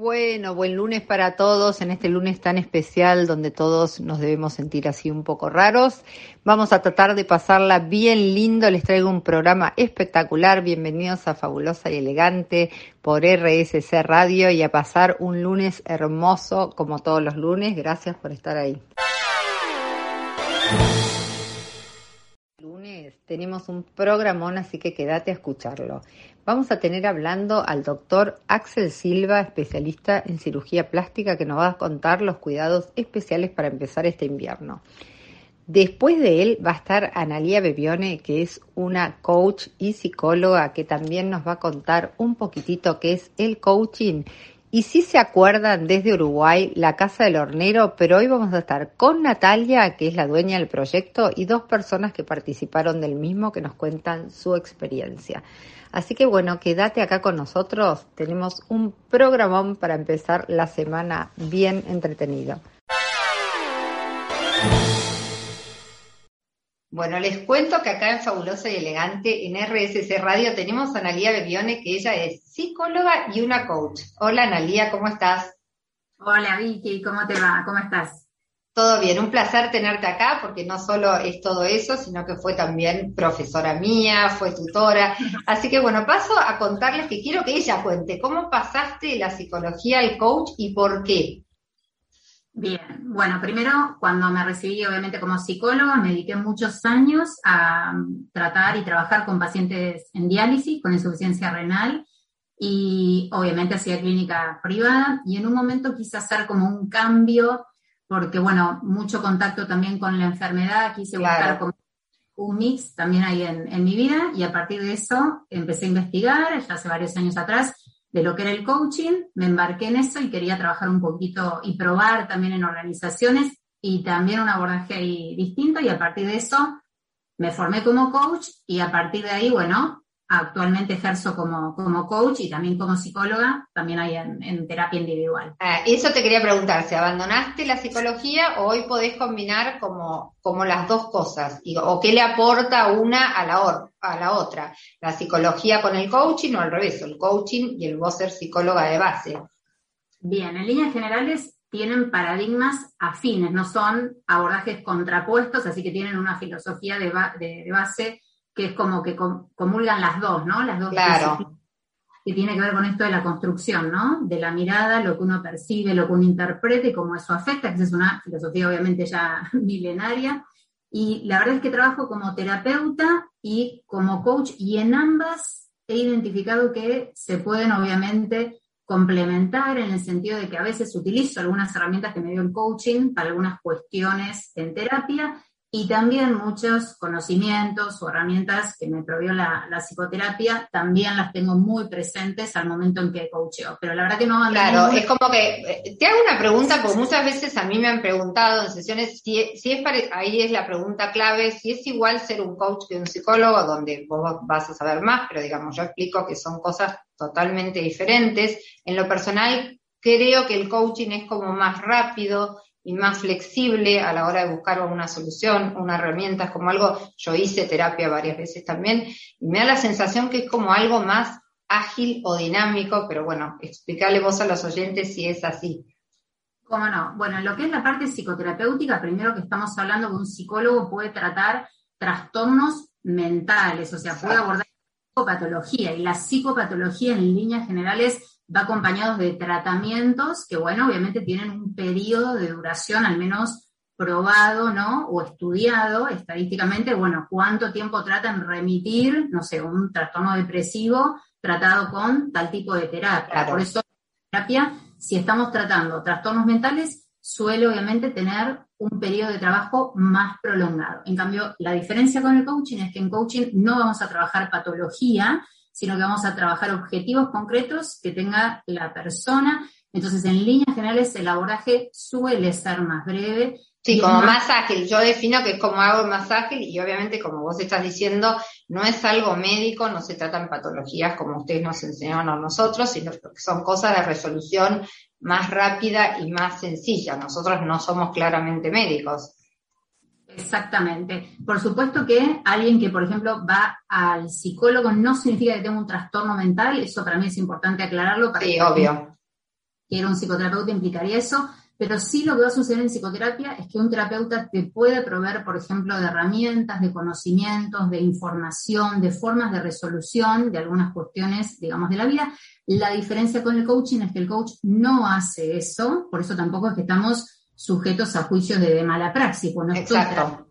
Bueno, buen lunes para todos, en este lunes tan especial donde todos nos debemos sentir así un poco raros. Vamos a tratar de pasarla bien lindo, les traigo un programa espectacular, bienvenidos a Fabulosa y Elegante por RSC Radio y a pasar un lunes hermoso como todos los lunes, gracias por estar ahí. Lunes tenemos un programón, así que quédate a escucharlo. Vamos a tener hablando al doctor Axel Silva, especialista en cirugía plástica, que nos va a contar los cuidados especiales para empezar este invierno. Después de él va a estar Analia Bebione, que es una coach y psicóloga que también nos va a contar un poquitito qué es el coaching. Y si se acuerdan desde Uruguay, la Casa del Hornero, pero hoy vamos a estar con Natalia, que es la dueña del proyecto, y dos personas que participaron del mismo que nos cuentan su experiencia. Así que bueno, quédate acá con nosotros. Tenemos un programón para empezar la semana bien entretenido. Bueno, les cuento que acá en Fabulosa y Elegante, en RSC Radio, tenemos a Analia Bebione, que ella es psicóloga y una coach. Hola Analia, ¿cómo estás? Hola Vicky, ¿cómo te va? ¿Cómo estás? Todo bien, un placer tenerte acá porque no solo es todo eso, sino que fue también profesora mía, fue tutora. Así que bueno, paso a contarles que quiero que ella cuente cómo pasaste la psicología al coach y por qué. Bien, bueno, primero cuando me recibí obviamente como psicóloga, me dediqué muchos años a tratar y trabajar con pacientes en diálisis con insuficiencia renal y obviamente hacía clínica privada y en un momento quise hacer como un cambio porque bueno, mucho contacto también con la enfermedad, quise buscar como un mix también ahí en, mi vida y a partir de eso empecé a investigar, ya hace varios años atrás, de lo que era el coaching, me embarqué en eso y quería trabajar un poquito y probar también en organizaciones y también un abordaje ahí distinto y a partir de eso me formé como coach y a partir de ahí, bueno, Actualmente ejerzo como, como coach y también como psicóloga, también hay en, terapia individual. Ah, eso te quería preguntar, si abandonaste la psicología o hoy podés combinar como, como las dos cosas, o qué le aporta una a la, a la otra, la psicología con el coaching o al revés, el coaching y el vos ser psicóloga de base. Bien, en líneas generales tienen paradigmas afines, no son abordajes contrapuestos, así que tienen una filosofía de, de base que es como que comulgan las dos, ¿no? Las dos claro. que tiene que ver con esto de la construcción, ¿no? De la mirada, lo que uno percibe, lo que uno interpreta y cómo eso afecta, que es una filosofía obviamente ya milenaria. Y la verdad es que trabajo como terapeuta y como coach y en ambas he identificado que se pueden obviamente complementar en el sentido de que a veces utilizo algunas herramientas que me dio el coaching para algunas cuestiones en terapia y también muchos conocimientos o herramientas que me provió la, psicoterapia, también las tengo muy presentes al momento en que coacheo. Pero la verdad que no Claro, es como que eh, te hago una pregunta, porque muchas veces a mí me han preguntado en sesiones si, si es ahí es la pregunta clave, si es igual ser un coach que un psicólogo, donde vos vas a saber más, pero digamos, yo explico que son cosas totalmente diferentes. En lo personal, creo que el coaching es como más rápido, y más flexible a la hora de buscar una solución, una herramienta, es como algo, yo hice terapia varias veces también, y me da la sensación que es como algo más ágil o dinámico, pero bueno, explicarle vos a los oyentes si es así. ¿Cómo no? Bueno, lo que es la parte psicoterapéutica, primero que estamos hablando que un psicólogo puede tratar trastornos mentales, o sea, puede abordar psicopatología, y la psicopatología en líneas generales va acompañado de tratamientos que, bueno, obviamente tienen un periodo de duración al menos probado, ¿no? O estudiado estadísticamente, bueno, cuánto tiempo tratan remitir, no sé, un trastorno depresivo tratado con tal tipo de terapia. Por eso, terapia, si estamos tratando trastornos mentales, suele obviamente tener un periodo de trabajo más prolongado. En cambio, la diferencia con el coaching es que en coaching no vamos a trabajar patología, sino que vamos a trabajar objetivos concretos que tenga la persona. Entonces, en líneas generales, el abordaje suele ser más breve. Sí, como más... ágil. Yo defino que es como algo más ágil y obviamente, como vos estás diciendo, no es algo médico, no se tratan patologías como ustedes nos enseñaron a nosotros, sino que son cosas de resolución más rápida y más sencilla. Nosotros no somos claramente médicos. Exactamente. Por supuesto que alguien que, por ejemplo, va al psicólogo no significa que tenga un trastorno mental, eso para mí es importante aclararlo. sí, obvio. que era un psicoterapeuta implicaría eso, pero sí lo que va a suceder en psicoterapia es que un terapeuta te puede proveer, por ejemplo, de herramientas, de conocimientos, de información, de formas de resolución de algunas cuestiones, digamos, de la vida. La diferencia con el coaching es que el coach no hace eso, por eso tampoco es que estamos sujetos a juicios de, mala praxis, pues no Exacto.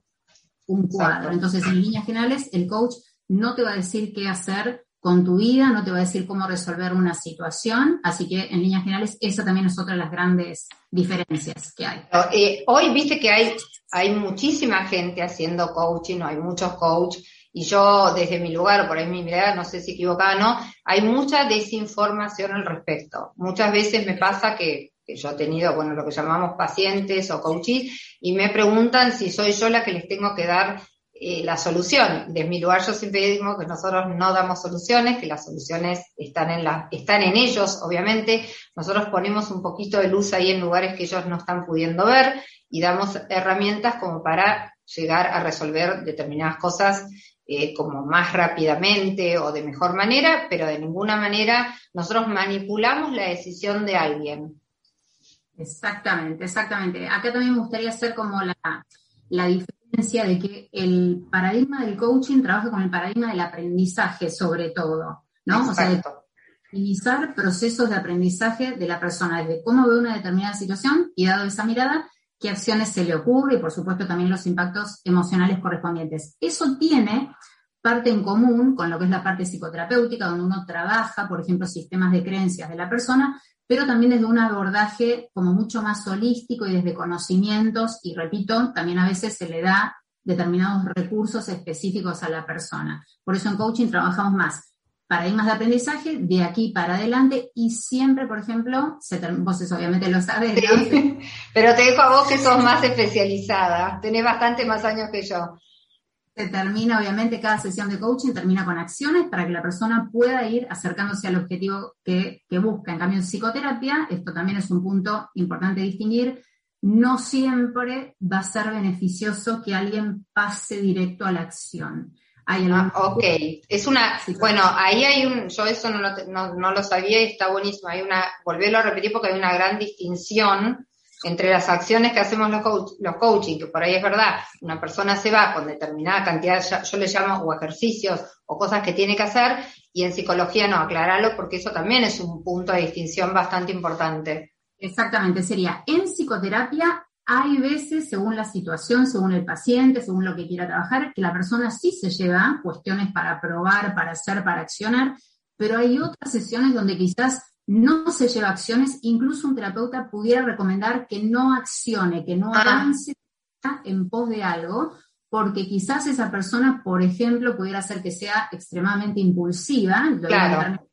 un cuadro. Entonces, en líneas generales, el coach no te va a decir qué hacer con tu vida, no te va a decir cómo resolver una situación, así que en líneas generales esa también es otra de las grandes diferencias que hay. Eh, hoy viste que hay, hay muchísima gente haciendo coaching, hay muchos coaches, y yo desde mi lugar, por ahí mi mirada, no sé si equivocada o no, hay mucha desinformación al respecto. Muchas veces me pasa que, que yo he tenido, bueno, lo que llamamos pacientes o coaches, y me preguntan si soy yo la que les tengo que dar eh, la solución. Desde mi lugar yo siempre digo que nosotros no damos soluciones, que las soluciones están en, la, están en ellos, obviamente. Nosotros ponemos un poquito de luz ahí en lugares que ellos no están pudiendo ver y damos herramientas como para llegar a resolver determinadas cosas eh, como más rápidamente o de mejor manera, pero de ninguna manera nosotros manipulamos la decisión de alguien. Exactamente, exactamente. Acá también me gustaría hacer como la, la diferencia de que el paradigma del coaching trabaja con el paradigma del aprendizaje sobre todo, ¿no? O sea, de optimizar procesos de aprendizaje de la persona, desde cómo ve una determinada situación y dado esa mirada, qué acciones se le ocurre y por supuesto también los impactos emocionales correspondientes. Eso tiene parte en común con lo que es la parte psicoterapéutica, donde uno trabaja, por ejemplo, sistemas de creencias de la persona, pero también desde un abordaje como mucho más holístico y desde conocimientos, y repito, también a veces se le da determinados recursos específicos a la persona. Por eso en coaching trabajamos más paradigmas de aprendizaje de aquí para adelante y siempre, por ejemplo, se vos obviamente lo sabes, pero te dejo a vos que sos más especializada, tenés bastante más años que yo termina, obviamente, cada sesión de coaching termina con acciones para que la persona pueda ir acercándose al objetivo que, busca. En cambio, en psicoterapia, esto también es un punto importante distinguir, no siempre va a ser beneficioso que alguien pase directo a la acción. ah, ok, es una, bueno, ahí hay un, yo eso no lo, no, no lo sabía y está buenísimo, hay una, volverlo a repetir porque hay una gran distinción entre las acciones que hacemos los, los coaching, que por ahí es verdad, una persona se va con determinada cantidad, yo le llamo o ejercicios o cosas que tiene que hacer, y en psicología no, aclararlo porque eso también es un punto de distinción bastante importante. Exactamente, sería en psicoterapia hay veces, según la situación, según el paciente, según lo que quiera trabajar, que la persona sí se lleva cuestiones para probar, para hacer, para accionar, pero hay otras sesiones donde quizás no se lleva acciones, incluso un terapeuta pudiera recomendar que no accione, que no avance en pos de algo, porque quizás esa persona, por ejemplo, pudiera ser que sea extremadamente impulsiva, claro.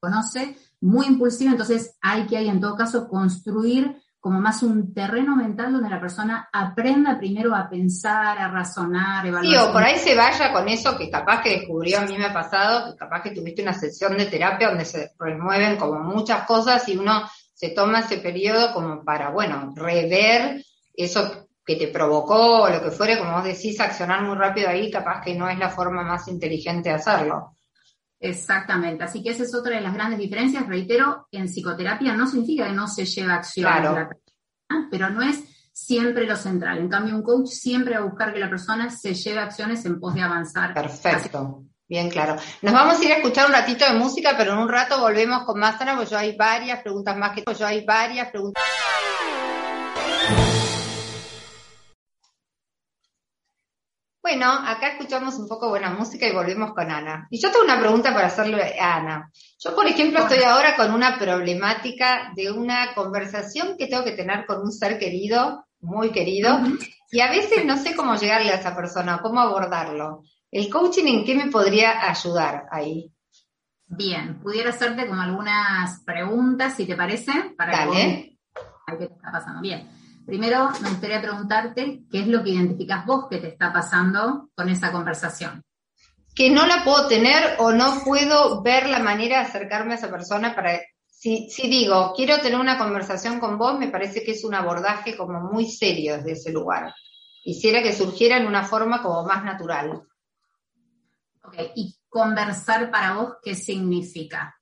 conoce, muy impulsiva, entonces hay que, hay en todo caso, construir como más un terreno mental donde la persona aprenda primero a pensar, a razonar, evaluar. Sí, o por ahí se vaya con eso que capaz que descubrió, a mí me ha pasado, que capaz que tuviste una sesión de terapia donde se remueven como muchas cosas y uno se toma ese periodo como para, bueno, rever eso que te provocó o lo que fuere, como vos decís, accionar muy rápido ahí, capaz que no es la forma más inteligente de hacerlo. Exactamente, así que esa es otra de las grandes diferencias. Reitero, en psicoterapia no significa que no se lleve acción, claro. pero no es siempre lo central. En cambio, un coach siempre va a buscar que la persona se lleve acciones en pos de avanzar. Perfecto. Bien claro. Nos vamos a ir a escuchar un ratito de música, pero en un rato volvemos con más, porque yo hay varias preguntas más que yo hay varias preguntas. Bueno, acá escuchamos un poco buena música y volvemos con Ana. Y yo tengo una pregunta para hacerle a Ana. Yo, por ejemplo, estoy ahora con una problemática de una conversación que tengo que tener con un ser querido, muy querido, y a veces no sé cómo llegarle a esa persona, cómo abordarlo. ¿El coaching en qué me podría ayudar ahí? Bien, pudiera hacerte como algunas preguntas, si te parece, para Dale. que qué te está pasando. Bien. Primero, me gustaría preguntarte qué es lo que identificas vos que te está pasando con esa conversación. Que no la puedo tener o no puedo ver la manera de acercarme a esa persona para... Si, si digo, quiero tener una conversación con vos, me parece que es un abordaje como muy serio desde ese lugar. Quisiera que surgiera en una forma como más natural. Ok, ¿y conversar para vos qué significa?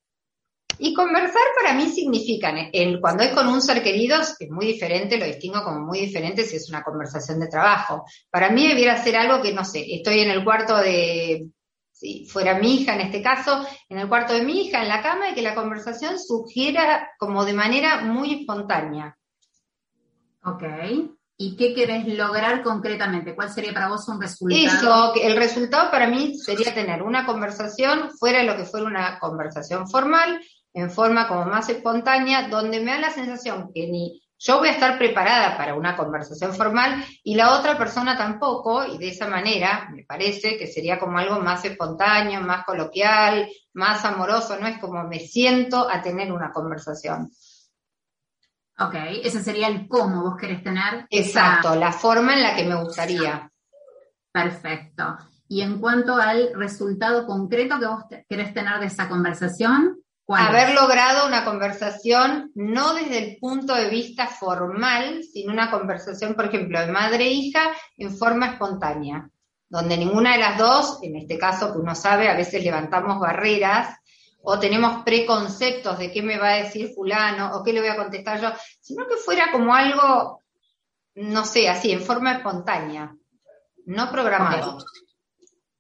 Y conversar para mí significa, el, cuando es con un ser querido, es muy diferente, lo distingo como muy diferente si es una conversación de trabajo. Para mí debiera ser algo que, no sé, estoy en el cuarto de, si fuera mi hija en este caso, en el cuarto de mi hija, en la cama, y que la conversación sugiera como de manera muy espontánea. Ok. ¿Y qué querés lograr concretamente? ¿Cuál sería para vos un resultado? Eso, el resultado para mí sería tener una conversación fuera de lo que fuera una conversación formal, en forma como más espontánea, donde me da la sensación que ni yo voy a estar preparada para una conversación formal y la otra persona tampoco, y de esa manera me parece que sería como algo más espontáneo, más coloquial, más amoroso, no es como me siento a tener una conversación. Ok, ese sería el cómo vos querés tener. Exacto, la forma en la que me gustaría. Perfecto. Y en cuanto al resultado concreto que vos querés tener de esa conversación, Haber logrado una conversación no desde el punto de vista formal, sino una conversación, por ejemplo, de madre e hija en forma espontánea, donde ninguna de las dos, en este caso que uno sabe, a veces levantamos barreras o tenemos preconceptos de qué me va a decir fulano o qué le voy a contestar yo, sino que fuera como algo, no sé, así, en forma espontánea, no programado.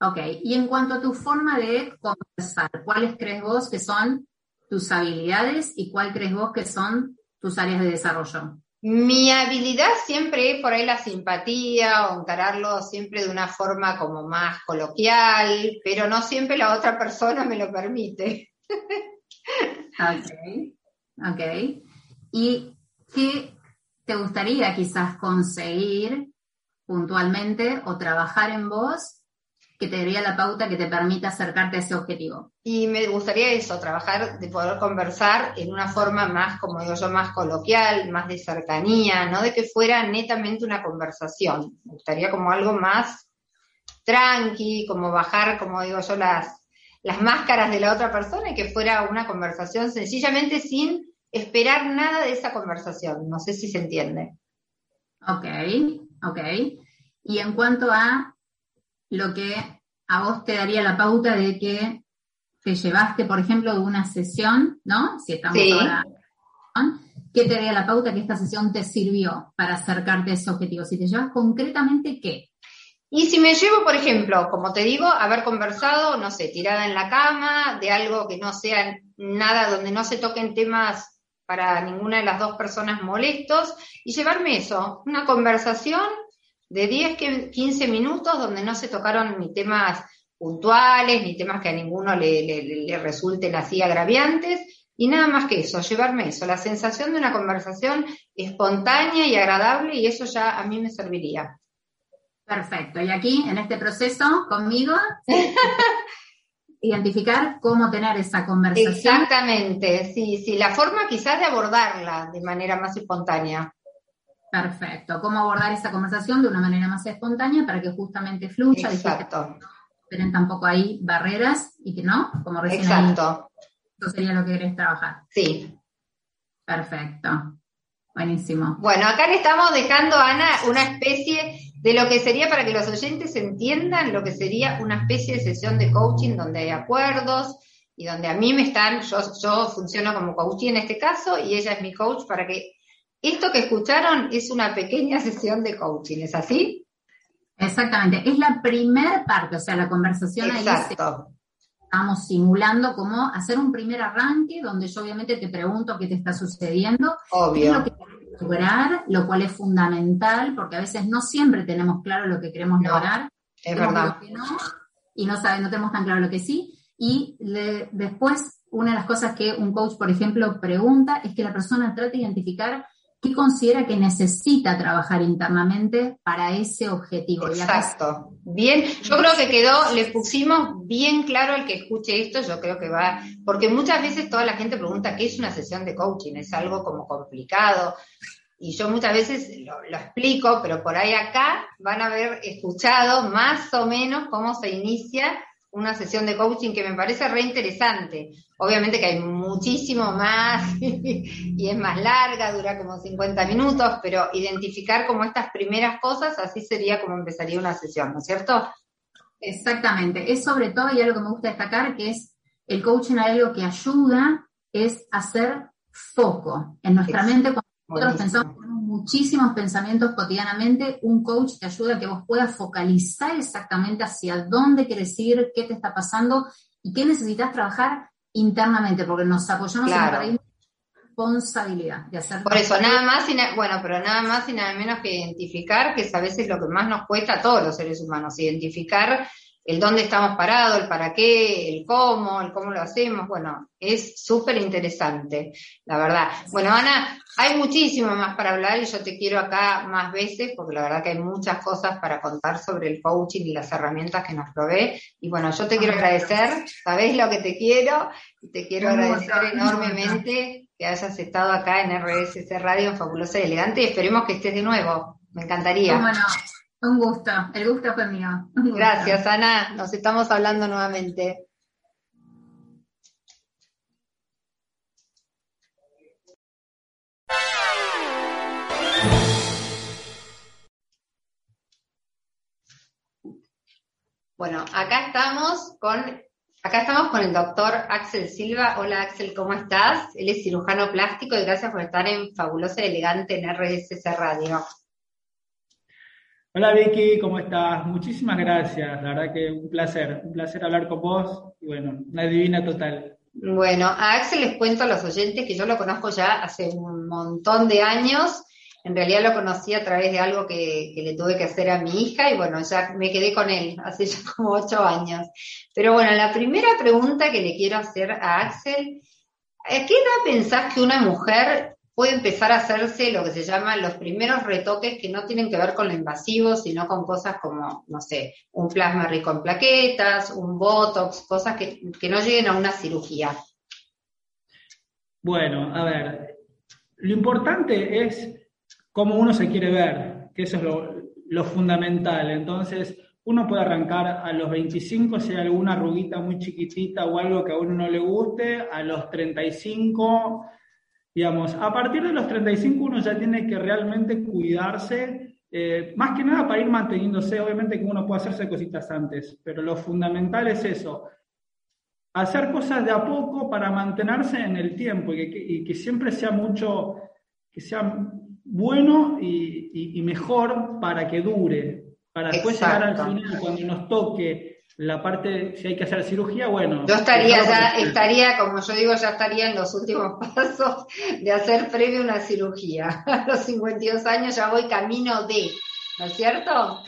ok, y en cuanto a tu forma de conversar, ¿cuáles crees vos que son tus habilidades y cuál crees vos que son tus áreas de desarrollo? Mi habilidad siempre es por ahí la simpatía o encararlo siempre de una forma como más coloquial, pero no siempre la otra persona me lo permite. ok, ok. ¿Y qué te gustaría quizás conseguir puntualmente o trabajar en vos que te daría la pauta que te permita acercarte a ese objetivo. Y me gustaría eso, trabajar, de poder conversar en una forma más, como digo yo, más coloquial, más de cercanía, no de que fuera netamente una conversación. Me gustaría como algo más tranqui, como bajar, como digo yo, las, las máscaras de la otra persona y que fuera una conversación sencillamente sin esperar nada de esa conversación. No sé si se entiende. Ok, ok. Y en cuanto a lo que a vos te daría la pauta de que te llevaste, por ejemplo, de una sesión, ¿no? Si estamos ahora. ¿Qué te daría la pauta que esta sesión te sirvió para acercarte a ese objetivo? Si te llevas concretamente, ¿qué? Y si me llevo, por ejemplo, como te digo, haber conversado, no sé, tirada en la cama, de algo que no sea nada donde no se toquen temas para ninguna de las dos personas molestos, y llevarme eso, una conversación de 10, 15 minutos donde no se tocaron ni temas puntuales, ni temas que a ninguno le, resulten así agraviantes, y nada más que eso, llevarme eso, la sensación de una conversación espontánea y agradable, y eso ya a mí me serviría. Perfecto. Y aquí, en este proceso, conmigo, identificar cómo tener esa conversación. Exactamente, sí, sí, la forma quizás de abordarla de manera más espontánea. Perfecto. ¿Cómo abordar esa conversación de una manera más espontánea para que justamente fluya? Exacto. No tampoco ahí barreras y que no, como recién Exacto. eso sería lo que querés trabajar. Sí. Perfecto. Buenísimo. Bueno, acá le estamos dejando, Ana, una especie de lo que sería para que los oyentes entiendan lo que sería una especie de sesión de coaching donde hay acuerdos y donde a mí me están, yo, yo funciono como coaching en este caso y ella es mi coach para que esto que escucharon es una pequeña sesión de coaching, ¿es así? Exactamente, es la primera parte, o sea, la conversación Exacto. estamos simulando como hacer un primer arranque donde yo obviamente te pregunto qué te está sucediendo, Obvio. qué es lo que queremos lograr, lo cual es fundamental porque a veces no siempre tenemos claro lo que queremos lograr. Es verdad. y no saben, no tenemos tan claro lo que sí. Y después, una de las cosas que un coach, por ejemplo, pregunta es que la persona trate de identificar ¿qué considera que necesita trabajar internamente para ese objetivo? Exacto. Bien, yo creo que quedó, le pusimos bien claro al que escuche esto, yo creo que va, porque muchas veces toda la gente pregunta qué es una sesión de coaching, es algo como complicado. Y yo muchas veces lo, lo explico, pero por ahí acá van a haber escuchado más o menos cómo se inicia una sesión de coaching que me parece re interesante. Obviamente que hay muchísimo más y es más larga, dura como 50 minutos, pero identificar como estas primeras cosas, así sería como empezaría una sesión, ¿no es cierto? Exactamente. Es sobre todo, y algo que me gusta destacar, que es el coaching algo que ayuda es hacer foco en nuestra mente. Cuando nosotros pensamos muchísimos pensamientos cotidianamente, un coach te ayuda a que vos puedas focalizar exactamente hacia dónde quieres ir, qué te está pasando y qué necesitas trabajar internamente, porque nos apoyamos en la responsabilidad de hacer. Por eso, nada más, y bueno, pero nada más y nada menos que identificar, que es a veces lo que más nos cuesta a todos los seres humanos, identificar el dónde estamos parados, el para qué, el cómo, el cómo lo hacemos, bueno, es súper interesante, la verdad. Bueno, Ana, hay muchísimo más para hablar y yo te quiero acá más veces, porque la verdad que hay muchas cosas para contar sobre el coaching y las herramientas que nos provee. Y bueno, yo te quiero agradecer, sabés lo que te quiero, y te quiero agradecer enormemente que hayas estado acá en RSC Radio en Fabulosa y Elegante y esperemos que estés de nuevo. Me encantaría. Bueno, un gusto, el gusto fue mío. Gracias, Ana. Nos estamos hablando nuevamente. Bueno, acá estamos con acá estamos con el doctor Axel Silva. Hola Axel, ¿cómo estás? Él es cirujano plástico y gracias por estar en Fabulosa y Elegante en RSS Radio. Hola Vicky, ¿cómo estás? Muchísimas gracias, la verdad que un placer, un placer hablar con vos y bueno, una divina total. Bueno, a Axel les cuento a los oyentes que yo lo conozco ya hace un montón de años, en realidad lo conocí a través de algo que, le tuve que hacer a mi hija y bueno, ya me quedé con él hace ya como ocho años. Pero bueno, la primera pregunta que le quiero hacer a Axel, ¿a qué edad pensás que una mujer puede empezar a hacerse lo que se llaman los primeros retoques que no tienen que ver con lo invasivo, sino con cosas como, no sé, un plasma rico en plaquetas, un botox, cosas que, no lleguen a una cirugía. Bueno, a ver, lo importante es cómo uno se quiere ver, que eso es lo, lo fundamental. Entonces, uno puede arrancar a los 25 si hay alguna arruguita muy chiquitita o algo que a uno no le guste, a los 35 Digamos, a partir de los 35 uno ya tiene que realmente cuidarse, eh, más que nada para ir manteniéndose, obviamente que uno puede hacerse cositas antes, pero lo fundamental es eso, hacer cosas de a poco para mantenerse en el tiempo y que, siempre sea mucho, que sea bueno y, mejor para que dure, para después llegar al final, cuando nos toque la parte, si hay que hacer cirugía, bueno. Yo estaría ya, estaría, como yo digo, ya estaría en los últimos pasos de hacer previo una cirugía. A los 52 años ya voy camino de, ¿no es cierto?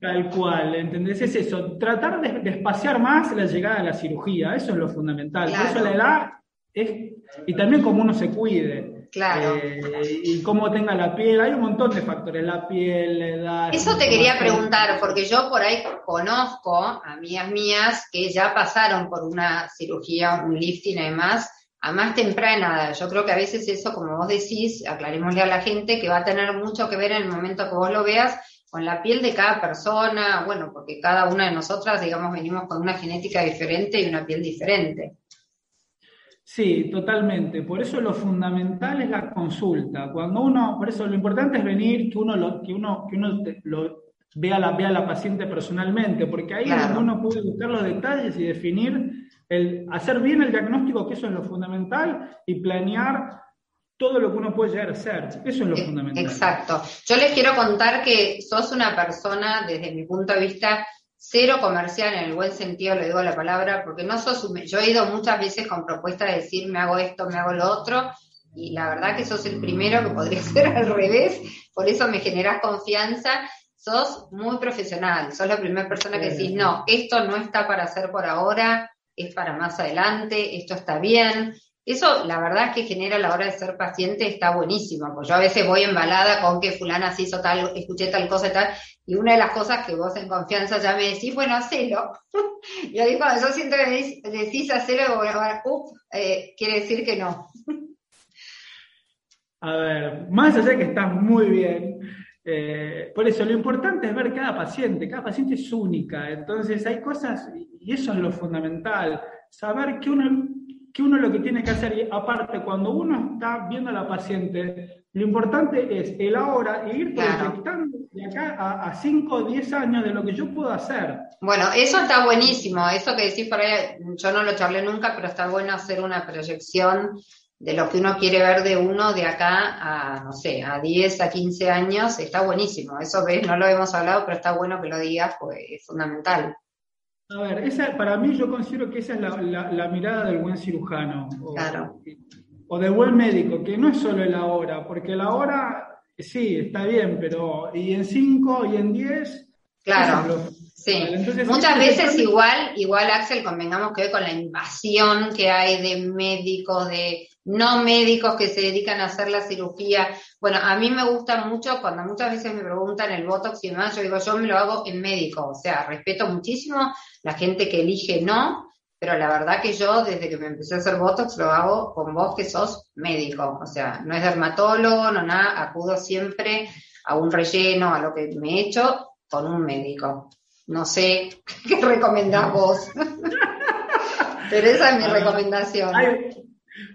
Tal cual, ¿entendés? Es eso, tratar de, espaciar más la llegada a la cirugía, eso es lo fundamental. eso la edad es, y también como uno se cuide. Claro. Eh, y cómo tenga la piel, hay un montón de factores, la piel, la edad. Eso te quería preguntar, porque yo por ahí conozco a amigas mías que ya pasaron por una cirugía, un lifting y demás, a más temprana edad. Yo creo que a veces eso, como vos decís, aclarémosle a la gente, que va a tener mucho que ver en el momento que vos lo veas con la piel de cada persona, bueno, porque cada una de nosotras, digamos, venimos con una genética diferente y una piel diferente. Sí, totalmente. Por eso lo fundamental es la consulta. Cuando uno, por eso lo importante es venir, que uno lo, que uno, que uno lo, vea la, vea a la paciente personalmente, porque ahí uno puede buscar los detalles y definir, el, hacer bien el diagnóstico, que eso es lo fundamental, y planear todo lo que uno puede llegar a hacer. Eso es lo fundamental. Exacto. Yo les quiero contar que sos una persona, desde mi punto de vista, cero comercial en el buen sentido, le digo la palabra, porque no sos, yo he ido muchas veces con propuestas de decir me hago esto, me hago lo otro, y la verdad que sos el primero que podría ser al revés, por eso me generas confianza, sos muy profesional, sos la primera persona que decís, no, esto no está para hacer por ahora, es para más adelante, esto está bien, eso, la verdad es que genera a la hora de ser paciente, está buenísimo, porque yo a veces voy embalada con que fulana se hizo tal, escuché tal cosa y tal, y una de las cosas que vos en confianza ya me decís, bueno, hacelo. y ahí cuando yo siento que me decís hacerlo, bueno, eh, quiere decir que no. a ver, más allá de que estás muy bien, eh, por eso lo importante es ver cada paciente, cada paciente es única, entonces hay cosas, y eso es lo fundamental, saber que uno que uno lo que tiene que hacer, y aparte, cuando uno está viendo a la paciente, lo importante es el ahora e ir proyectando de acá a 5 o 10 años de lo que yo puedo hacer. Bueno, eso está buenísimo, eso que decís por ahí, yo no lo charlé nunca, pero está bueno hacer una proyección de lo que uno quiere ver de uno de acá a, no sé, a 10, a 15 años, está buenísimo. Eso ves, no lo hemos hablado, pero está bueno que lo digas, pues es fundamental. A ver, esa, para mí yo considero que esa es la, mirada del buen cirujano. O, claro. O del buen médico, que no es solo el ahora, porque el ahora, sí, está bien, pero y en 5 y en 10... Claro. Sí, muchas veces igual, igual Axel, convengamos que hoy con la invasión que hay de médicos, de no médicos que se dedican a hacer la cirugía. Bueno, a mí me gusta mucho cuando muchas veces me preguntan el Botox y demás, yo digo, yo me lo hago en médico, o sea, respeto muchísimo la gente que elige no, pero la verdad que yo desde que me empecé a hacer Botox lo hago con vos que sos médico, o sea, no es dermatólogo, no nada, acudo siempre a un relleno, a lo que me he hecho con un médico. No sé qué recomendás vos. pero esa es mi recomendación.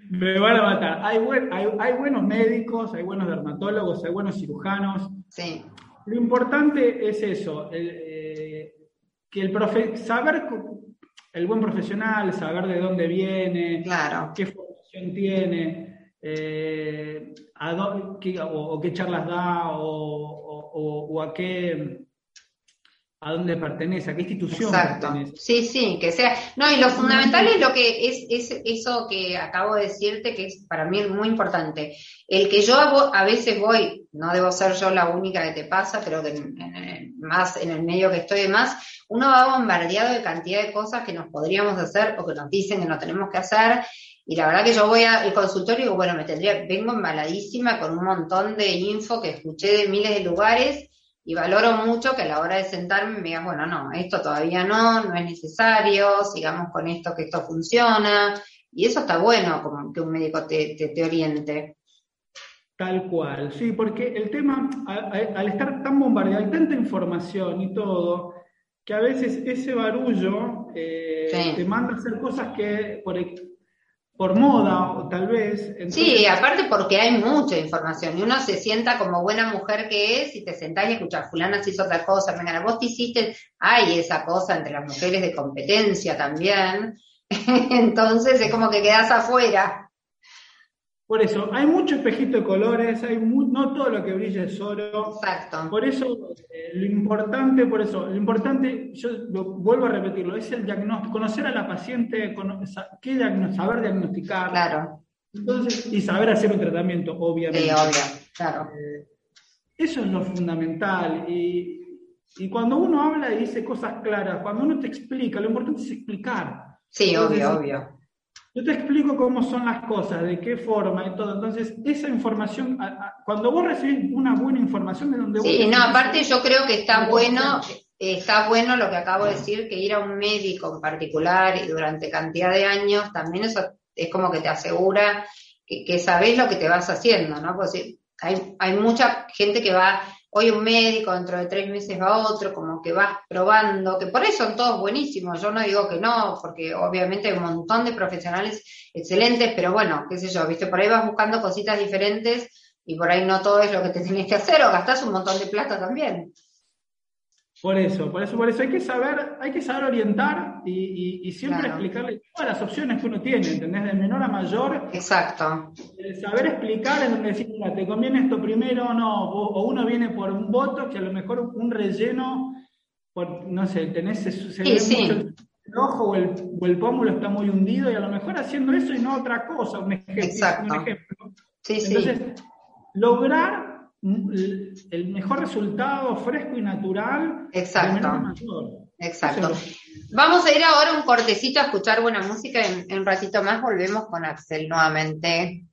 Me van a matar. Hay, hay, buenos médicos, hay buenos dermatólogos, hay buenos cirujanos. Sí. Lo importante es eso, eh, que el profe saber, el buen profesional, saber de dónde viene, claro. qué formación tiene, eh, o, qué charlas da, o a qué a dónde pertenece, a qué institución pertenece. Sí, sí, que sea. No, y lo fundamental es lo que es, es eso que acabo de decirte, que es para mí muy importante. El que yo a veces voy, no debo ser yo la única que te pasa, pero que más en el medio que estoy de más, uno va bombardeado de cantidad de cosas que nos podríamos hacer o que nos dicen que no tenemos que hacer. Y la verdad que yo voy al consultorio y digo, bueno, me tendría, vengo embaladísima con un montón de info que escuché de miles de lugares y valoro mucho que a la hora de sentarme me digas, bueno, no, esto todavía no, no es necesario, sigamos con esto, que esto funciona. Y eso está bueno, como que un médico te, te, oriente. Tal cual, sí, porque el tema, al, estar tan bombardeado, hay tanta información y todo, que a veces ese barullo eh, te manda a hacer cosas que por, por moda o tal vez. Sí, aparte porque hay mucha información y uno se sienta como buena mujer que es y te sentás y escuchas, fulana se hizo otra cosa, venga, vos te hiciste, hay esa cosa entre las mujeres de competencia también, entonces es como que quedas afuera. Por eso, hay mucho espejito de colores, hay no todo lo que brilla es oro. Exacto. Por eso, eh, lo importante, por eso, lo importante, yo lo, vuelvo a repetirlo, es el diagnóstico, conocer a la paciente, qué saber diagnosticar. Claro. Entonces, y saber hacer un tratamiento, obviamente. Sí, obvio, claro. Eh, eso es lo fundamental. Y, y cuando uno habla y dice cosas claras, cuando uno te explica, lo importante es explicar. Sí, obvio, obvio. Yo te explico cómo son las cosas, de qué forma y todo. Entonces, esa información, cuando vos recibís una buena información de donde sí, no, aparte yo creo que está bueno, está bueno lo que acabo de decir, que ir a un médico en particular y durante cantidad de años, también eso es como que te asegura que, que sabés lo que te vas haciendo, ¿no? Pues hay, hay mucha gente que va hoy un médico, dentro de tres meses va otro, como que vas probando, que por eso son todos buenísimos, yo no digo que no, porque obviamente hay un montón de profesionales excelentes, pero bueno, qué sé yo, viste, por ahí vas buscando cositas diferentes y por ahí no todo es lo que te tienes que hacer o gastás un montón de plata también. Por eso, por eso, por eso hay que saber, hay que saber orientar y, siempre explicarle todas las opciones que uno tiene, ¿entendés? De menor a mayor. Exacto. saber explicar es donde decir, mira, te conviene esto primero o no, o, uno viene por un voto que a lo mejor un relleno, por, no sé, tenés se, el ojo o el, o el, pómulo está muy hundido y a lo mejor haciendo eso y no otra cosa, un ejemplo. Exacto. Un ejemplo. Sí, Entonces, lograr el mejor resultado fresco y natural. Exacto. Exacto. Vamos a ir ahora un cortecito a escuchar buena música. En, un ratito más volvemos con Axel nuevamente.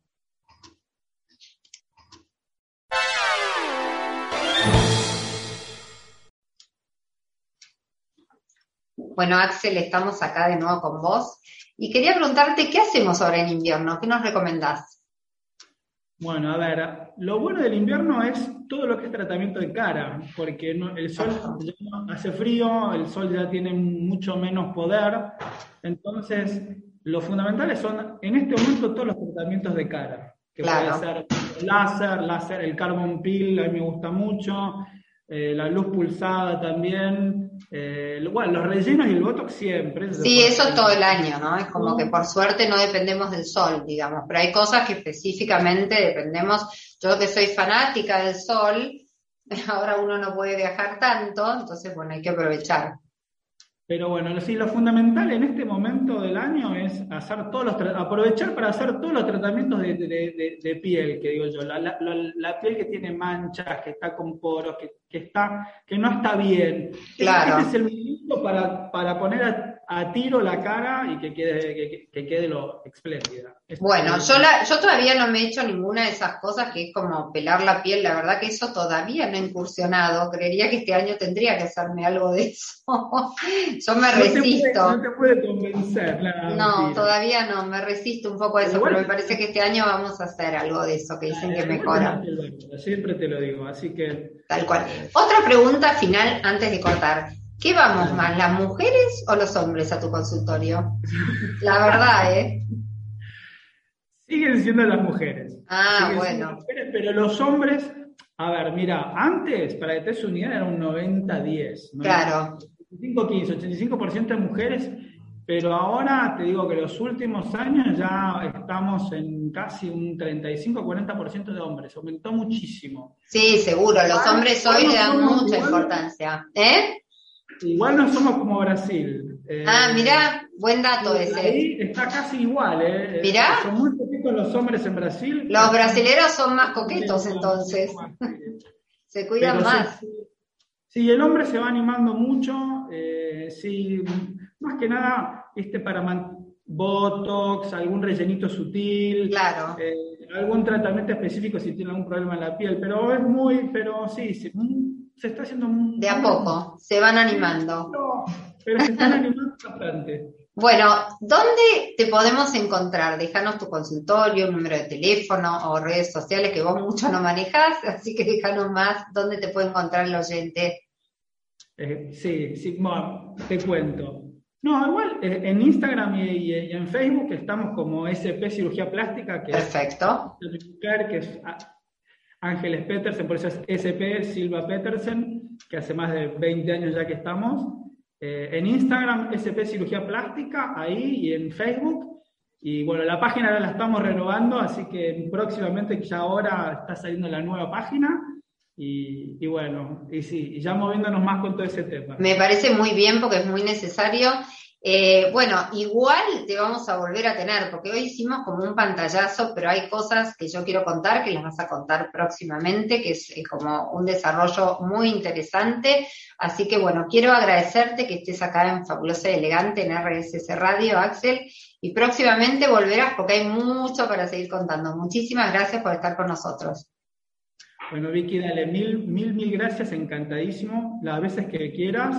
Bueno, Axel, estamos acá de nuevo con vos. Y quería preguntarte, ¿qué hacemos ahora en invierno? ¿Qué nos recomendás? Bueno, a ver, lo bueno del invierno es todo lo que es tratamiento de cara, porque el sol hace frío, el sol ya tiene mucho menos poder, entonces Los fundamentales son, en este momento, todos los tratamientos de cara, que puede ser láser, láser, el carbon peel, a mí me gusta mucho, eh, la luz pulsada también, eh, bueno, los rellenos y el botox siempre. Sí, eso todo el año, ¿no? Es como que por suerte no dependemos del sol, digamos, pero hay cosas que específicamente dependemos. Yo que soy fanática del sol, ahora uno no puede viajar tanto, entonces, bueno, hay que aprovechar. Pero bueno, sí, lo fundamental en este momento del año es hacer todos los aprovechar para hacer todos los tratamientos de, piel, que digo yo, la, piel que tiene manchas, que está con poros, que, está, que no está bien. Claro. Este es el momento para, para poner a tiro la cara y que quede, que, quede lo espléndida. Bueno, yo, la, yo todavía no me he hecho ninguna de esas cosas que es como pelar la piel, la verdad que eso todavía no he incursionado, creería que este año tendría que hacerme algo de eso. yo me resisto. no te puede convencer. no, todavía no, me resisto un poco a eso, pero, me parece que este año vamos a hacer algo de eso, que dicen que mejora. Siempre te lo digo, así que... Tal cual. Otra pregunta final antes de cortar. ¿Qué vamos más, las mujeres o los hombres a tu consultorio? La verdad, ¿eh? Siguen siendo las mujeres. Ah, bueno. pero los hombres, a ver, mira, antes, para que te unidad, era un 90-10. Claro. 85-15, 85% de mujeres, pero ahora te digo que los últimos años ya estamos en casi un 35-40% de hombres, aumentó muchísimo. Sí, seguro, los hombres hoy le dan mucha importancia. ¿Eh? Igual no somos como Brasil. Eh, ah, mirá, buen dato ese. Ahí está casi igual, ¿eh? Mirá. Son muy poquitos los hombres en Brasil. Los brasileros son más coquetos entonces. se cuidan más. Sí, el hombre se va animando mucho. Eh, sí, más que nada, este para Botox, algún rellenito sutil. Claro. Eh, algún tratamiento específico si tiene algún problema en la piel. Pero es muy, pero sí, se está haciendo muy, De a poco, se van animando. pero se están animando bastante. Bueno, ¿dónde te podemos encontrar? Déjanos tu consultorio, número de teléfono o redes sociales que vos mucho no manejas, así que déjanos más dónde te puede encontrar el oyente. Eh, sí, sí, te cuento. No, igual eh, en Instagram y, en Facebook estamos como SP Cirugía Plástica, que Perfecto. que es Ángeles Petersen, por eso es SP Silva Petersen, que hace más de 20 años ya que estamos. Eh, en Instagram, SP Cirugía Plástica, ahí y en Facebook. Y bueno, la página ahora la estamos renovando, así que próximamente, ya ahora está saliendo la nueva página. Y, bueno, y sí, y ya moviéndonos más con todo ese tema. Me parece muy bien porque es muy necesario eh, bueno, igual te vamos a volver a tener, porque hoy hicimos como un pantallazo, pero hay cosas que yo quiero contar, que las vas a contar próximamente, que es, como un desarrollo muy interesante. Así que bueno, quiero agradecerte que estés acá en Fabulosa y Elegante, en RSS Radio, Axel, y próximamente volverás porque hay mucho para seguir contando. Muchísimas gracias por estar con nosotros. Bueno, Vicky, dale mil, mil, mil gracias, encantadísimo. Las veces que quieras,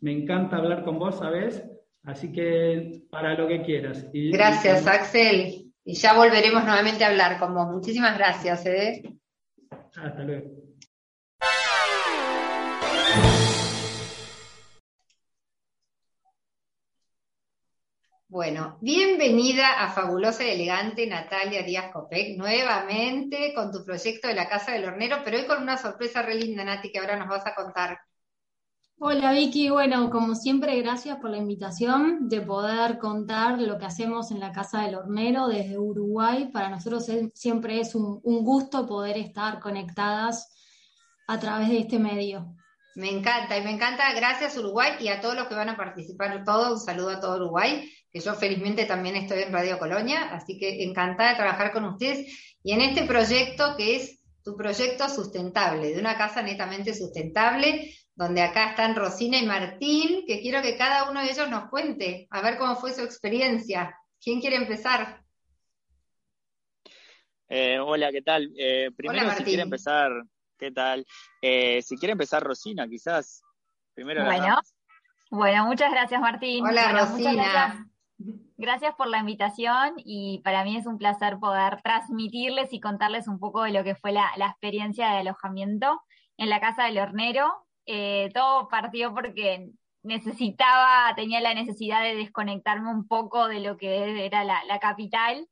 me encanta hablar con vos, ¿sabes? Así que para lo que quieras. gracias, Axel. Y ya volveremos nuevamente a hablar con vos. Muchísimas gracias. ¿eh? Hasta luego. Bueno, bienvenida a Fabulosa y Elegante Natalia Díaz Copec, nuevamente con tu proyecto de la Casa del Hornero, pero hoy con una sorpresa re linda, Nati, que ahora nos vas a contar. Hola Vicky, bueno, como siempre, gracias por la invitación de poder contar lo que hacemos en la Casa del Hornero desde Uruguay. Para nosotros siempre es un, gusto poder estar conectadas a través de este medio. Me encanta y me encanta, gracias Uruguay y a todos los que van a participar, todo, un saludo a todo Uruguay, que yo felizmente también estoy en Radio Colonia, así que encantada de trabajar con ustedes y en este proyecto que es tu proyecto sustentable, de una casa netamente sustentable, donde acá están Rosina y Martín, que quiero que cada uno de ellos nos cuente, a ver cómo fue su experiencia. ¿Quién quiere empezar? Eh, hola, ¿qué tal? Eh, primero, si quiere empezar, ¿qué tal? Eh, si quiere empezar Rosina, quizás. Primero bueno, bueno, muchas gracias, Martín. Hola, Rosina. Gracias. por la invitación y para mí es un placer poder transmitirles y contarles un poco de lo que fue la, la experiencia de alojamiento en la casa del hornero, eh, todo partió porque necesitaba, tenía la necesidad de desconectarme un poco de lo que era la, capital.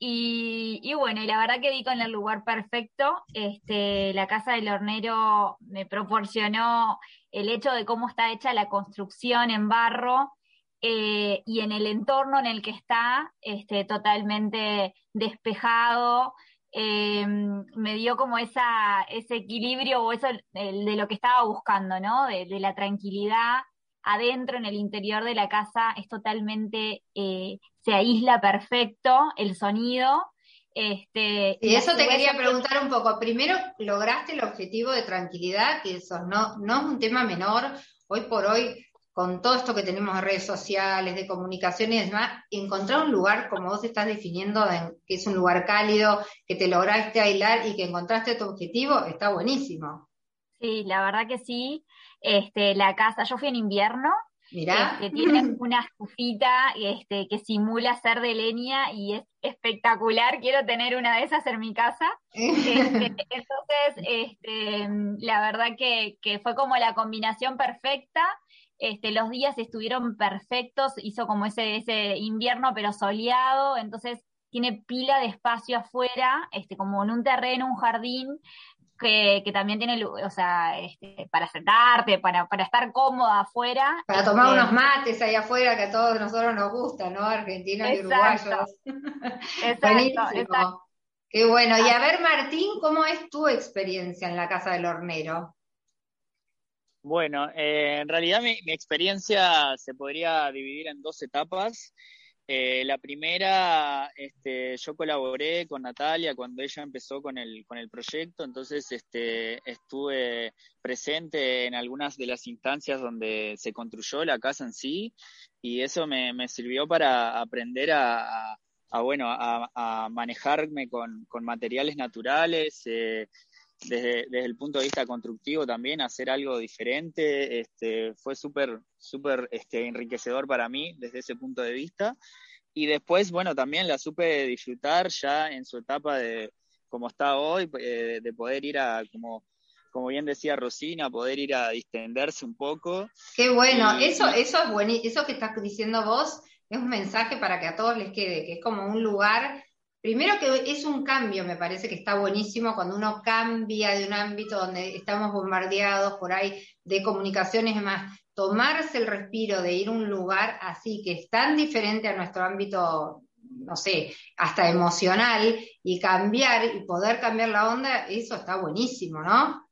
Y, bueno, y la verdad que di con el lugar perfecto. Este, la casa del hornero me proporcionó el hecho de cómo está hecha la construcción en barro eh, y en el entorno en el que está, este, totalmente despejado. Eh, me dio como esa, ese equilibrio o eso de lo que estaba buscando, ¿no? De, la tranquilidad adentro, en el interior de la casa, es totalmente, eh, se aísla perfecto el sonido. Este, y eso te quería preguntar un poco. Primero, lograste el objetivo de tranquilidad, que eso no, no es un tema menor. Hoy por hoy con todo esto que tenemos de redes sociales, de comunicaciones y demás, encontrar un lugar, como vos estás definiendo, que es un lugar cálido, que te lograste aislar y que encontraste tu objetivo, está buenísimo. Sí, la verdad que sí. Este, la casa, yo fui en invierno, Mirá. Este, tienen una estufita este, que simula ser de leña y es espectacular. Quiero tener una de esas en mi casa. Este, entonces, este, la verdad que, que, fue como la combinación perfecta. Este, los días estuvieron perfectos, hizo como ese, ese invierno pero soleado, entonces tiene pila de espacio afuera, este, como en un terreno, un jardín, que, también tiene, o sea, este, para sentarte, para, para estar cómoda afuera. Para tomar este, unos mates ahí afuera, que a todos nosotros nos gusta, ¿no? Argentinos y uruguayos. Exacto, Qué bueno. Y a ver, Martín, ¿cómo es tu experiencia en la Casa del Hornero? Bueno, eh, en realidad mi, experiencia se podría dividir en dos etapas. Eh, la primera, este, yo colaboré con Natalia cuando ella empezó con el, con el proyecto, entonces este, estuve presente en algunas de las instancias donde se construyó la casa en sí y eso me, sirvió para aprender a, bueno, a, manejarme con, con materiales naturales, eh, desde, desde, el punto de vista constructivo también hacer algo diferente este, fue súper súper este, enriquecedor para mí desde ese punto de vista. Y después bueno también la supe disfrutar ya en su etapa de como está hoy eh, de poder ir a como como bien decía Rosina poder ir a distenderse un poco. Qué bueno eso eso es bueno eso que estás diciendo vos es un mensaje para que a todos les quede que es como un lugar Primero que es un cambio, me parece que está buenísimo cuando uno cambia de un ámbito donde estamos bombardeados por ahí de comunicaciones y demás, tomarse el respiro de ir a un lugar así que es tan diferente a nuestro ámbito, no sé, hasta emocional y cambiar y poder cambiar la onda, eso está buenísimo, ¿no?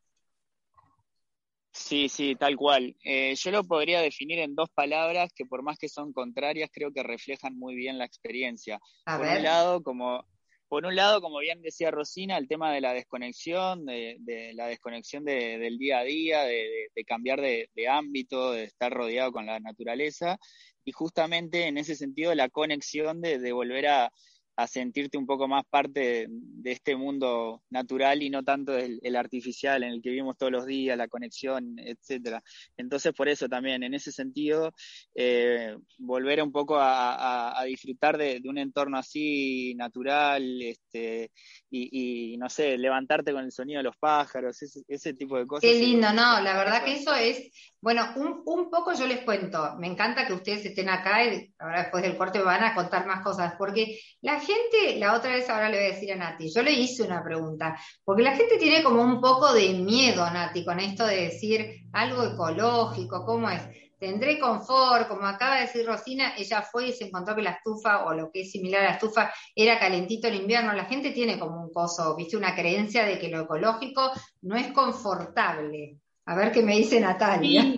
Sí, sí, tal cual. Eh, yo lo podría definir en dos palabras que por más que son contrarias, creo que reflejan muy bien la experiencia. por un lado, como por un lado, como bien decía Rosina, el tema de la desconexión, de, la desconexión del día a día, de, cambiar de, ámbito, de estar rodeado con la naturaleza, y justamente en ese sentido la conexión de volver a, a sentirte un poco más parte de, este mundo natural y no tanto el, artificial en el que vivimos todos los días, la conexión, etcétera. Entonces, por eso también, en ese sentido, eh, volver un poco a, disfrutar de, un entorno así natural, este, y, no sé, levantarte con el sonido de los pájaros, ese, tipo de cosas. Qué lindo, no, la verdad que eso es, bueno, un, un, poco yo les cuento, me encanta que ustedes estén acá y ahora después del corte van a contar más cosas, porque la gente, la otra vez ahora le voy a decir a Nati, yo le hice una pregunta, porque la gente tiene como un poco de miedo, Nati, con esto de decir algo ecológico, ¿cómo es? Tendré confort, como acaba de decir Rosina, ella fue y se encontró que la estufa, o lo que es similar a la estufa, era calentito en invierno. La gente tiene como un coso, viste, una creencia de que lo ecológico no es confortable. A ver qué me dice Natalia.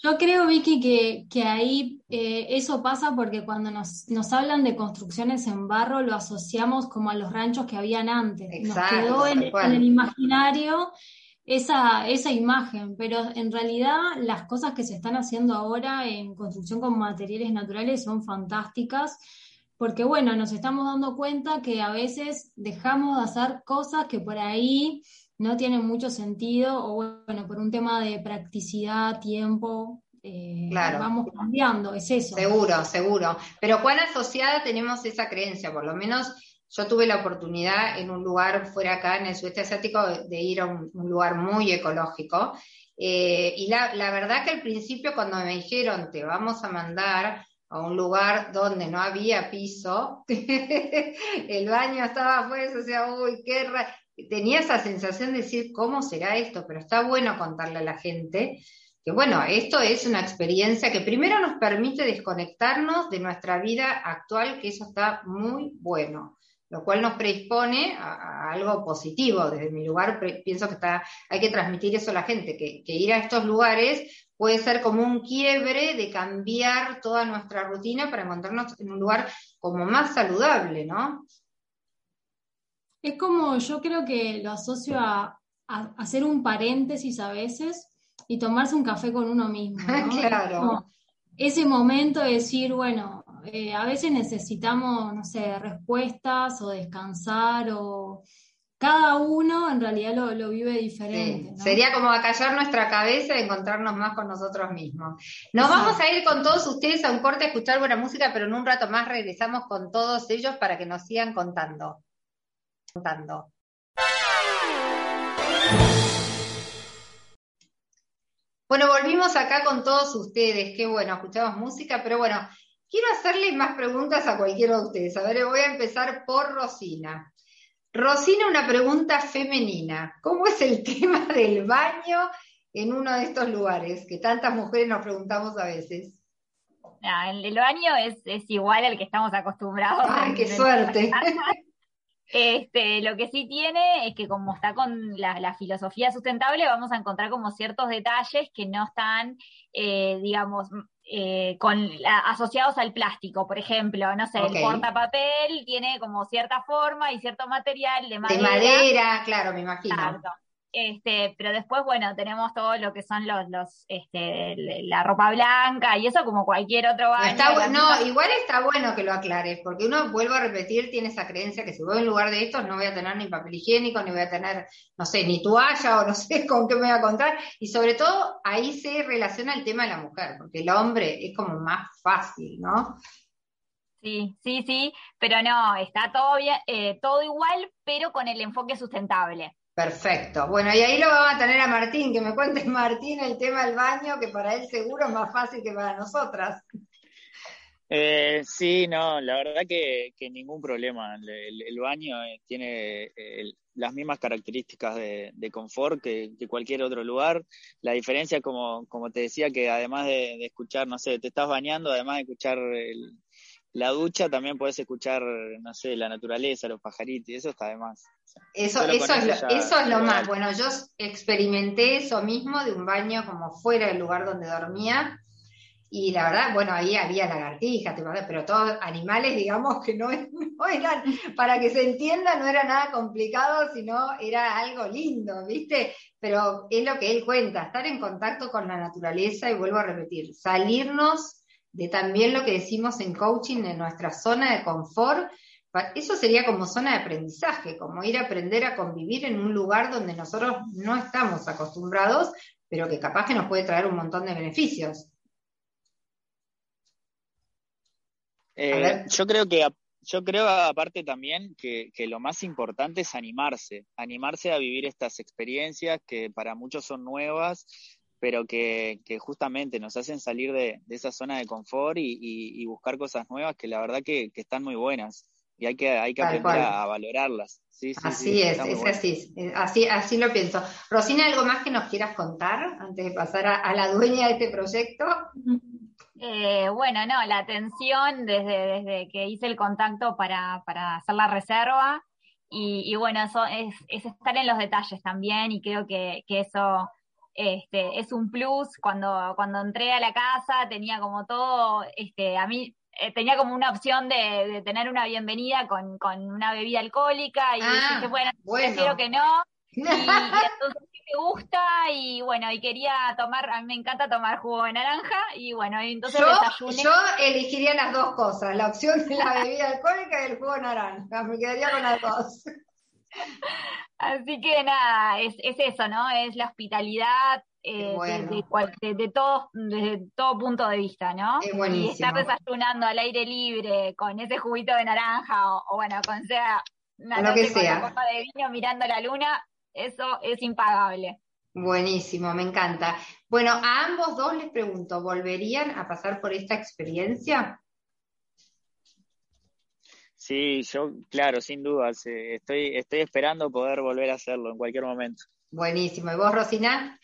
Yo creo, Vicky, que, que ahí eh, eso pasa porque cuando nos, nos, hablan de construcciones en barro lo asociamos como a los ranchos que habían antes. nos quedó en, el imaginario esa, esa imagen, pero en realidad las cosas que se están haciendo ahora en construcción con materiales naturales son fantásticas porque bueno, nos estamos dando cuenta que a veces dejamos de hacer cosas que por ahí no tiene mucho sentido, o bueno, por un tema de practicidad, tiempo, eh, vamos cambiando, es eso. Seguro, seguro. Pero cuán asociada tenemos esa creencia, por lo menos yo tuve la oportunidad en un lugar fuera acá, en el sudeste asiático, de ir a un, lugar muy ecológico. Eh, y la, la, verdad que al principio cuando me dijeron, te vamos a mandar a un lugar donde no había piso, el baño estaba pues, o sea, uy, qué tenía esa sensación de decir, ¿cómo será esto? Pero está bueno contarle a la gente que, bueno, esto es una experiencia que primero nos permite desconectarnos de nuestra vida actual, que eso está muy bueno lo cual nos predispone a, algo positivo. Desde mi lugar pienso que está, hay que transmitir eso a la gente, que, que, ir a estos lugares puede ser como un quiebre de cambiar toda nuestra rutina para encontrarnos en un lugar como más saludable, ¿no? Es como, yo creo que lo asocio a, hacer un paréntesis a veces y tomarse un café con uno mismo. claro. ese momento de decir, bueno, eh, a veces necesitamos, no sé, respuestas o descansar o cada uno en realidad lo, vive diferente. Sería como acallar nuestra cabeza y encontrarnos más con nosotros mismos. Nos vamos a ir con todos ustedes a un corte a escuchar buena música, pero en un rato más regresamos con todos ellos para que nos sigan contando. Contando. Bueno, volvimos acá con todos ustedes. Qué bueno, escuchamos música, pero bueno, quiero hacerles más preguntas a cualquiera de ustedes. A ver, voy a empezar por Rosina. Rosina, una pregunta femenina. ¿Cómo es el tema del baño en uno de estos lugares que tantas mujeres nos preguntamos a veces? el, baño es, igual al que estamos acostumbrados. ¡Ay, qué suerte! Este, lo que sí tiene es que como está con la, filosofía sustentable, vamos a encontrar como ciertos detalles que no están, eh, digamos, eh, con, asociados al plástico, por ejemplo, no sé, el portapapel tiene como cierta forma y cierto material de madera. De madera, claro, me imagino. Este, pero después, bueno, tenemos todo lo que son los, los, este, la ropa blanca y eso como cualquier otro baño. no, igual está bueno que lo aclares, porque uno, vuelvo a repetir, tiene esa creencia que si voy en lugar de estos no voy a tener ni papel higiénico, ni voy a tener, no sé, ni toalla o no sé con qué me voy a contar. Y sobre todo ahí se relaciona el tema de la mujer, porque el hombre es como más fácil, ¿no? Sí, sí, sí, pero no, está todo bien, eh, todo igual, pero con el enfoque sustentable. Perfecto. Bueno, y ahí lo vamos a tener a Martín, que me cuente Martín el tema del baño, que para él seguro es más fácil que para nosotras. Eh, sí, no, la verdad que, ningún problema. El, baño eh, tiene eh, las mismas características de, confort que, cualquier otro lugar. La diferencia, como, como te decía, que además de, de escuchar, no sé, te estás bañando, además de escuchar el, la ducha también puedes escuchar, no sé, la naturaleza, los pajaritos, y eso está de más. eso, eso, es lo, eso es lo más. Bueno, yo experimenté eso mismo de un baño como fuera del lugar donde dormía. Y la verdad, bueno, ahí había lagartijas, pero todos animales, digamos, que no, no, eran, para que se entienda, no era nada complicado, sino era algo lindo, ¿viste? Pero es lo que él cuenta, estar en contacto con la naturaleza y vuelvo a repetir, salirnos de también lo que decimos en coaching, en nuestra zona de confort, eso sería como zona de aprendizaje, como ir a aprender a convivir en un lugar donde nosotros no estamos acostumbrados, pero que capaz que nos puede traer un montón de beneficios. Eh, yo creo que yo creo aparte también que, que, lo más importante es animarse, animarse a vivir estas experiencias que para muchos son nuevas pero que, justamente nos hacen salir de, esa zona de confort y, buscar cosas nuevas que la verdad que, están muy buenas y hay que, hay que aprender a, valorarlas. así es, es así, así, así lo pienso. Rosina, ¿algo más que nos quieras contar antes de pasar a, la dueña de este proyecto? Eh, bueno, no, la atención desde, desde que hice el contacto para, hacer la reserva y, bueno, eso es, es, estar en los detalles también y creo que, que eso este, es un plus. Cuando, cuando entré a la casa tenía como todo, este, a mí eh, tenía como una opción de, tener una bienvenida con, una bebida alcohólica y ah, dije, bueno, prefiero que no. Y, entonces me gusta y bueno, y quería tomar, a mí me encanta tomar jugo de naranja y bueno, y entonces yo, Yo elegiría las dos cosas, la opción de la bebida alcohólica y el jugo de naranja, me quedaría con las dos. Así que nada, es, es eso, ¿no? Es la hospitalidad, eh, de, todo, desde todo punto de vista, ¿no? y estar desayunando al aire libre con ese juguito de naranja o, bueno, con sea una lo que sea. copa de vino mirando la luna, eso es impagable. Buenísimo, me encanta. Bueno, a ambos dos les pregunto, ¿volverían a pasar por esta experiencia? Sí, yo, claro, sin dudas. Estoy, estoy esperando poder volver a hacerlo en cualquier momento. Buenísimo. ¿Y vos, Rosina?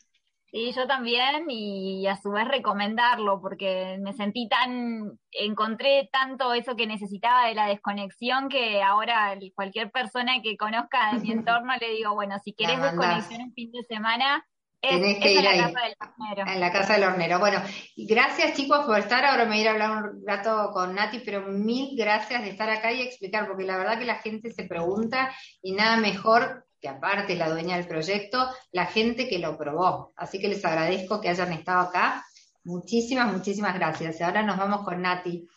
Sí, yo también, y a su vez recomendarlo, porque me sentí tan, encontré tanto eso que necesitaba de la desconexión que ahora cualquier persona que conozca de mi entorno le digo, bueno, si querés desconexión un fin de semana, es, que ir en la casa del hornero. En la casa del hornero. Bueno, gracias chicos por estar. Ahora me voy a ir a hablar un rato con Nati, pero mil gracias de estar acá y explicar, porque la verdad que la gente se pregunta y nada mejor que aparte la dueña del proyecto, la gente que lo probó. Así que les agradezco que hayan estado acá. Muchísimas, muchísimas gracias. Ahora nos vamos con Nati.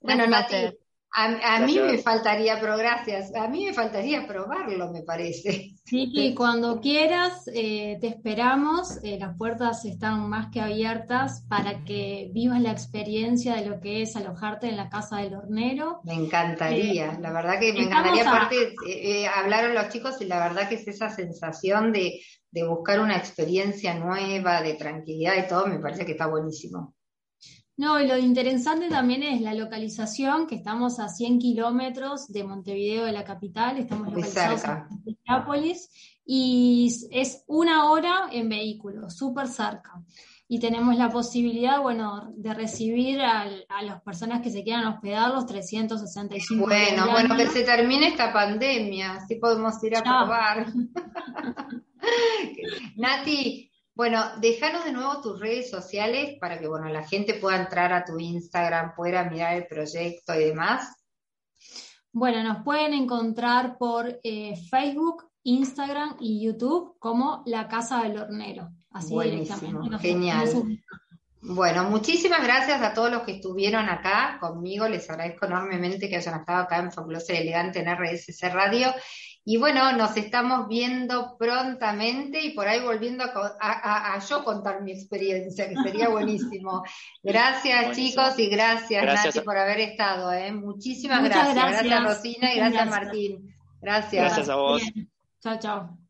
Bueno, Nati, a, mí me faltaría, pero gracias, a mí me faltaría probarlo, me parece. Sí, que cuando quieras, eh, te esperamos, eh, las puertas están más que abiertas para que vivas la experiencia de lo que es alojarte en la casa del hornero. Me encantaría, eh, la verdad que me encantaría, aparte, hablaron los chicos y la verdad que es esa sensación de, de buscar una experiencia nueva, de tranquilidad y todo, me parece que está buenísimo. No, y lo interesante también es la localización, que estamos a 100 kilómetros de Montevideo, de la capital, estamos localizados en Minneapolis, y es una hora en vehículo, súper cerca. Y tenemos la posibilidad, bueno, de recibir a, las personas que se quieran hospedar los 365 Bueno, bueno, que se termine esta pandemia, así podemos ir a probar. Nati, bueno, déjanos de nuevo tus redes sociales para que bueno, la gente pueda entrar a tu Instagram, pueda mirar el proyecto y demás. Bueno, nos pueden encontrar por eh, Facebook, Instagram y YouTube como La Casa del Hornero. Así Buenísimo, genial. Bueno, muchísimas gracias a todos los que estuvieron acá conmigo. Les agradezco enormemente que hayan estado acá en Fabulosa Elegante en RSC Radio. Y bueno, nos estamos viendo prontamente y por ahí volviendo a, yo contar mi experiencia, que sería buenísimo. Gracias chicos y gracias, Nati por haber estado. ¿eh? Muchísimas gracias. gracias. Rosina y gracias, Martín. Gracias. Gracias a vos. Chao, chao.